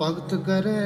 ਭਗਤ ਕਰੇ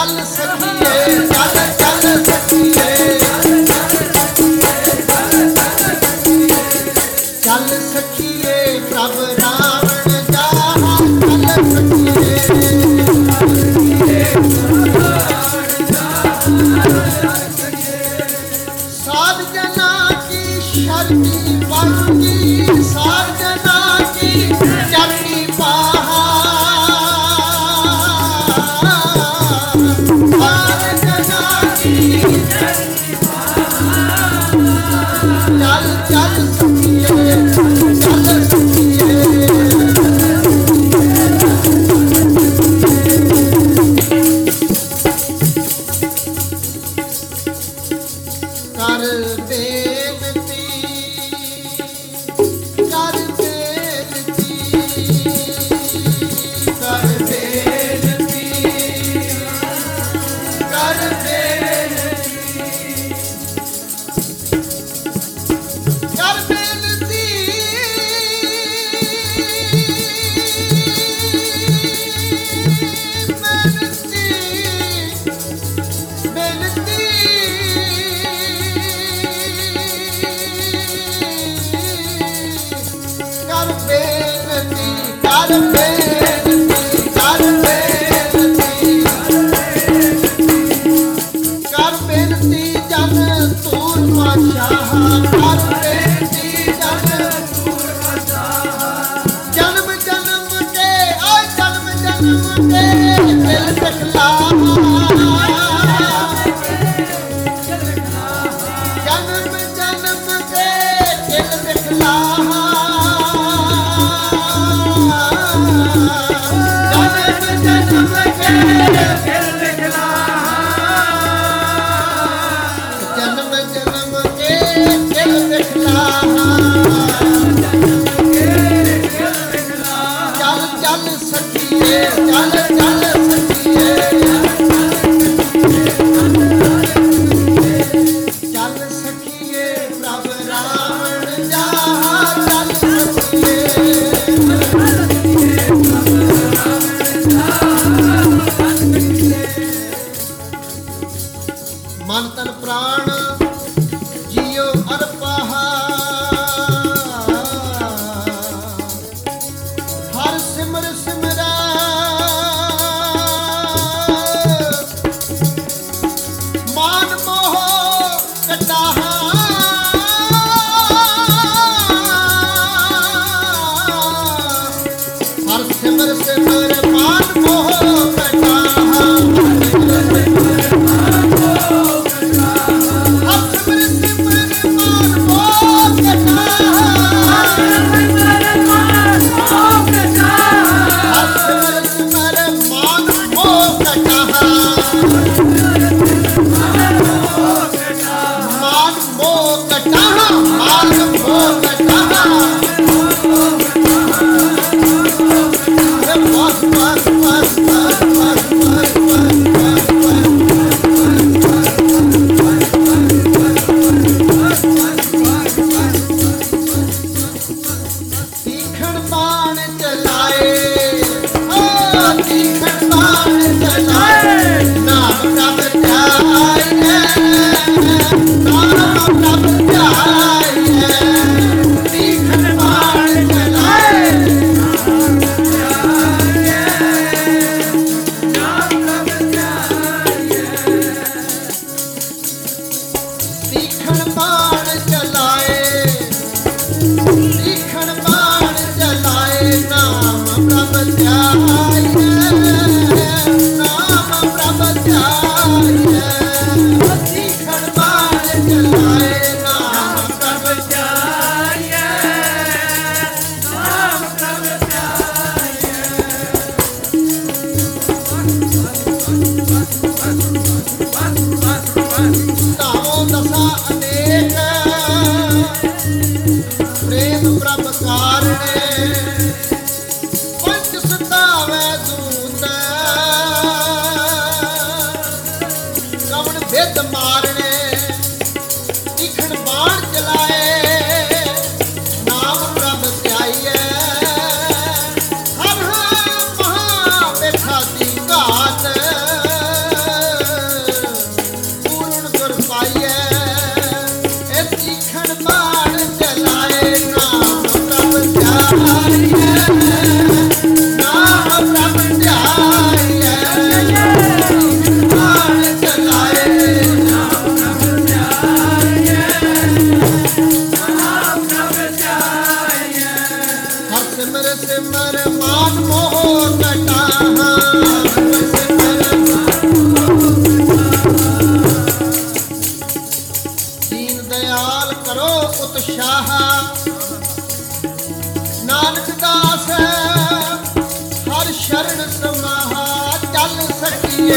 ਚੱਲ ਚੱਲ ਸਖੀਏ ਚੱਲ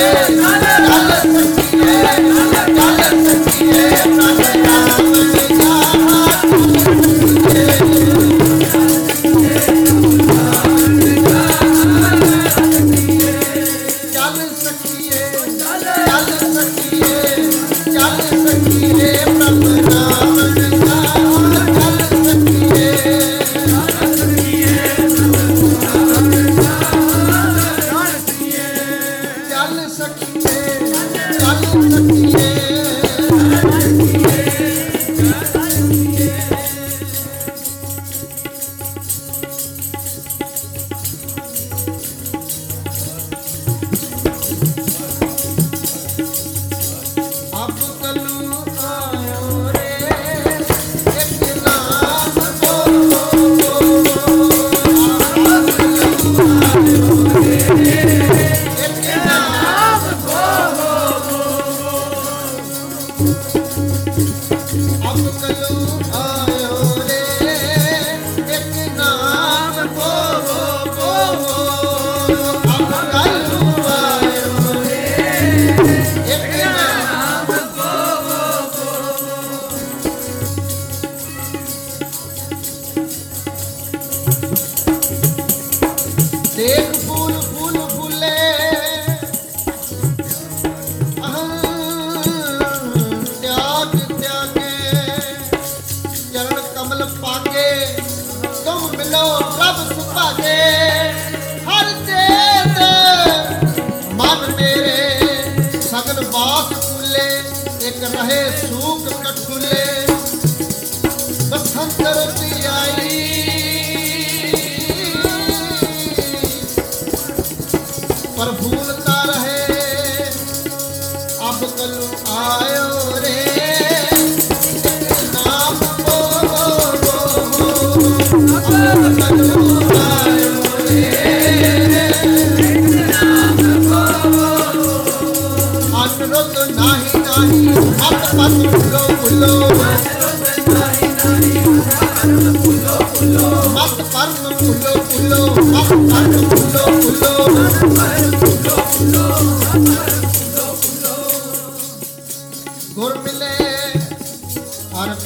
Yeah.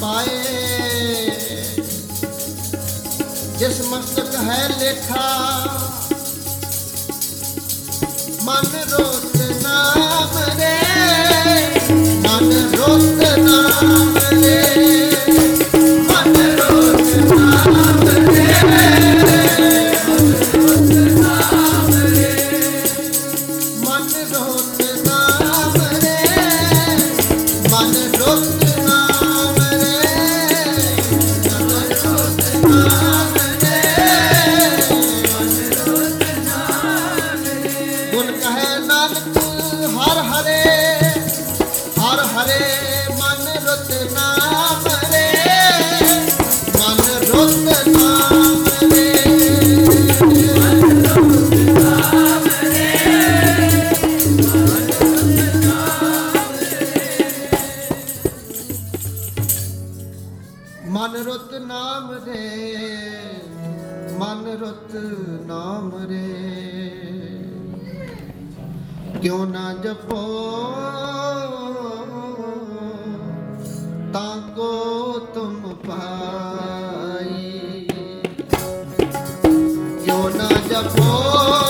पाए जिस मस्तक है लेखा। Oh, oh, oh, oh, ਜਪਤ ਨਾਮ ਰੇ। ਕਿਉ ਨਾ ਜਪੋ ਤਾਂ ਤੁਮ ਪਾਈ। ਕਿਉ ਨਾ ਜਪੋ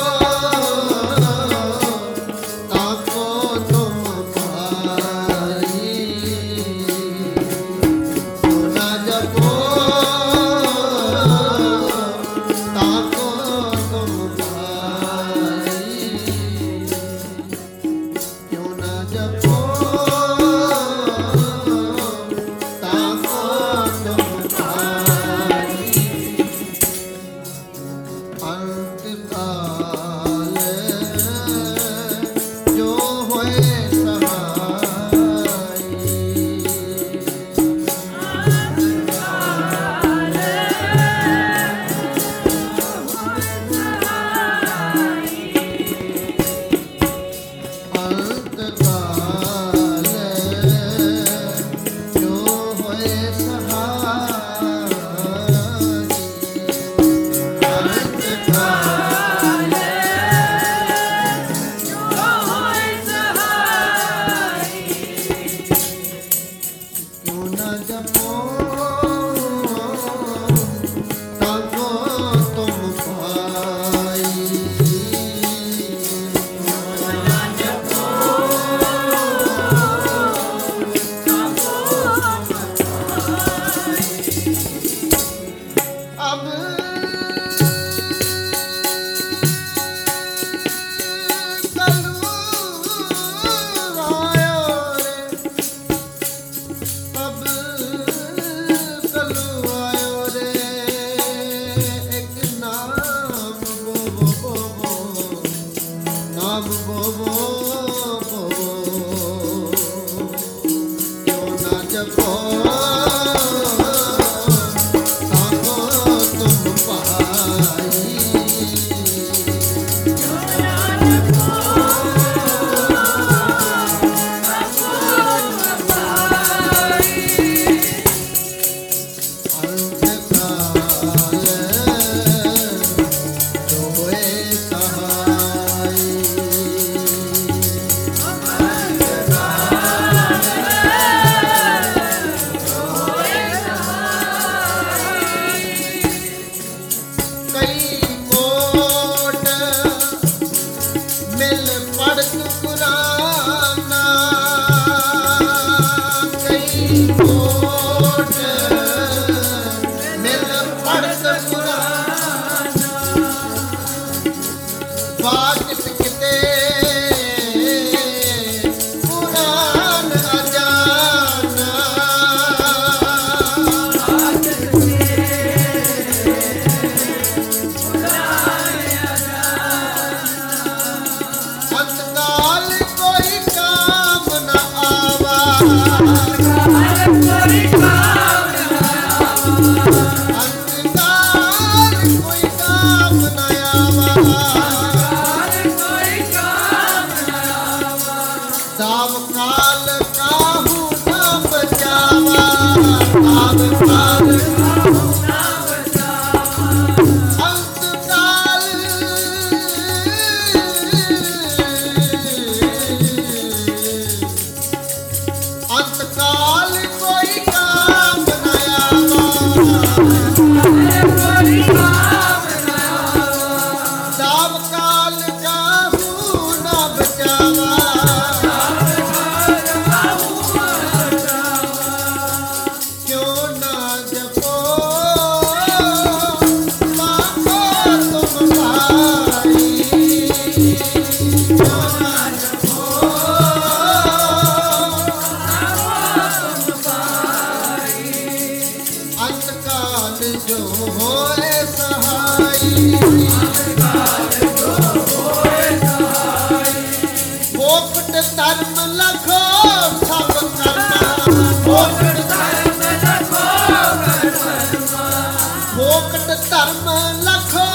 ਧਰਮ ਲਖੋ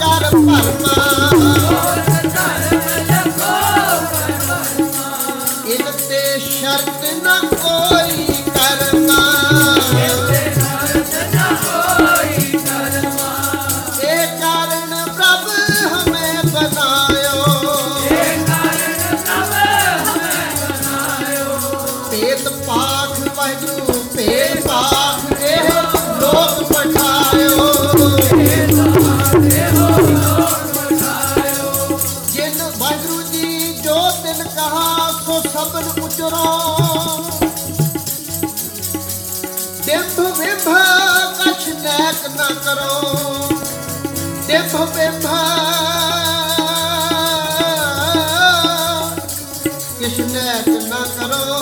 ਕਰ ਪਰਮਾ। ਕਰੋ। ਦੇਖ ਬੇਭਾ ਕਿਸ਼ਨੇ ਨਾ ਕਰੋ।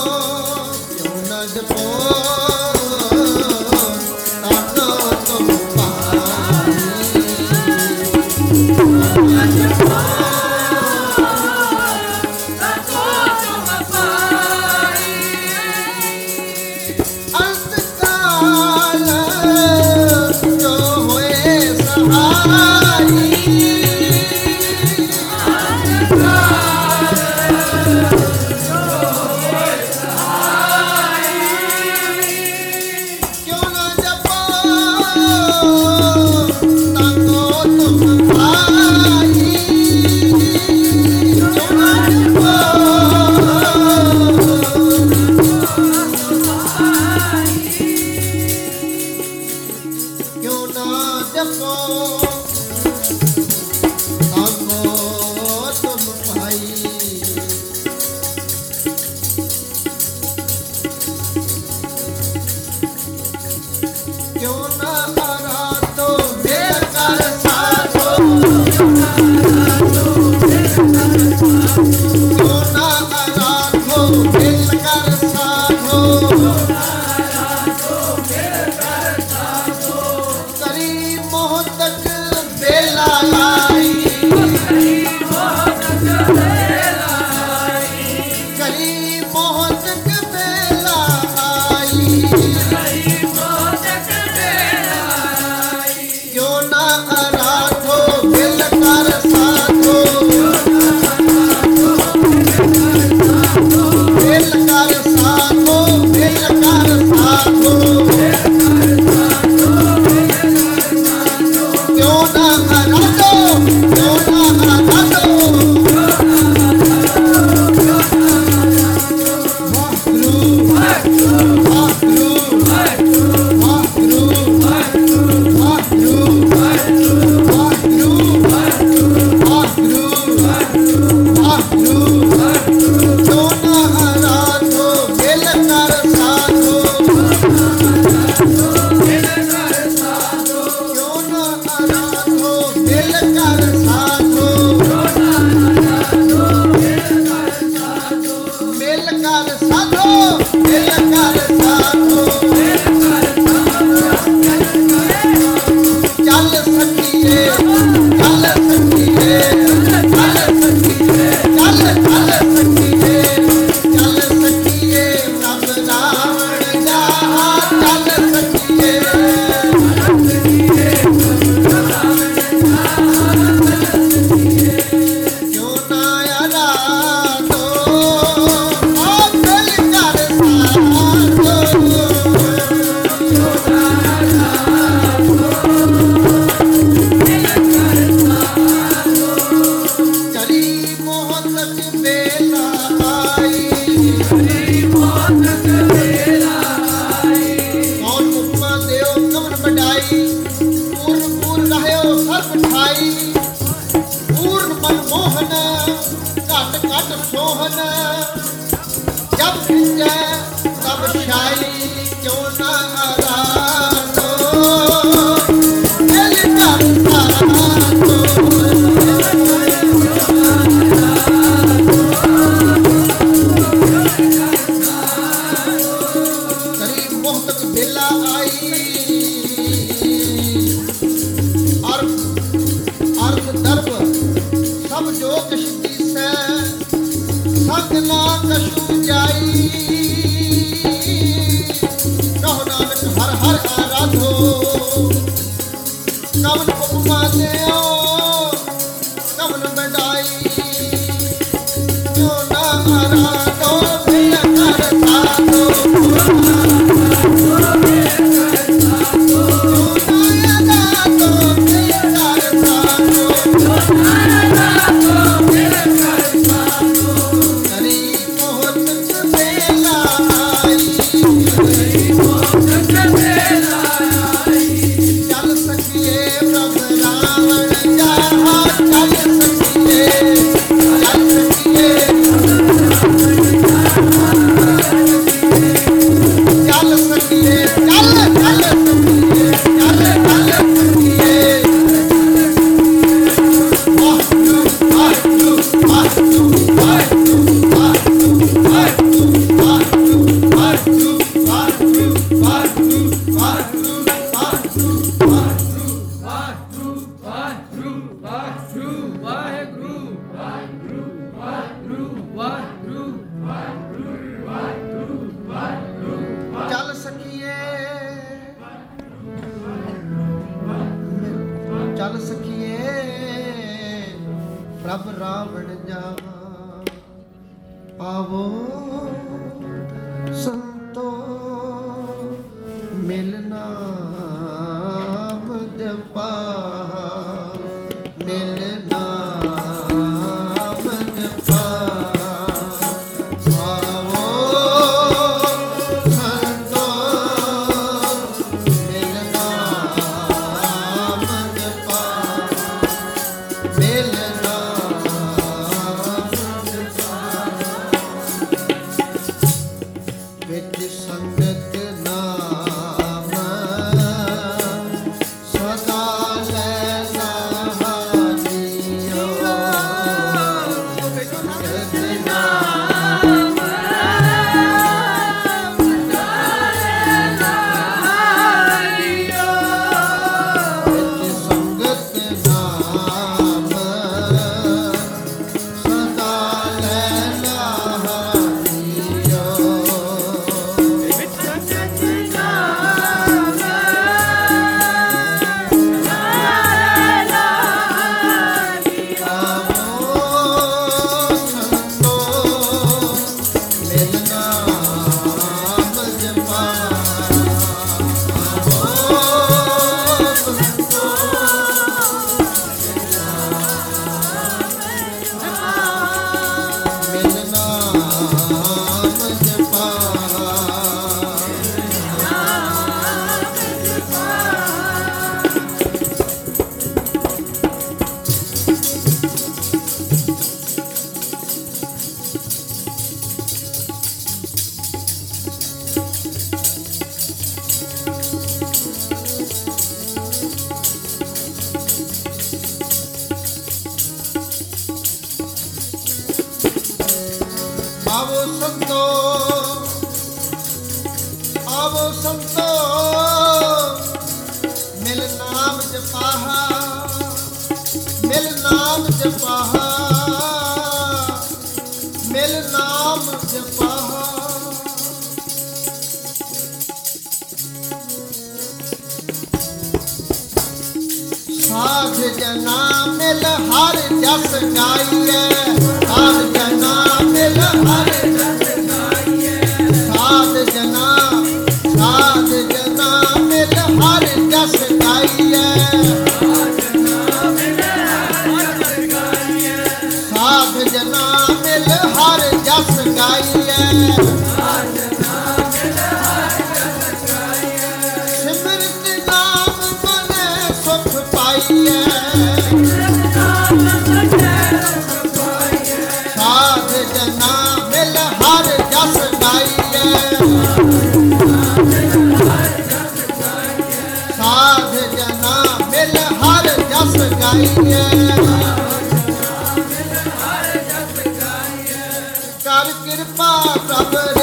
ਕਰ ਕਿਰਪਾ ਪ੍ਰਭ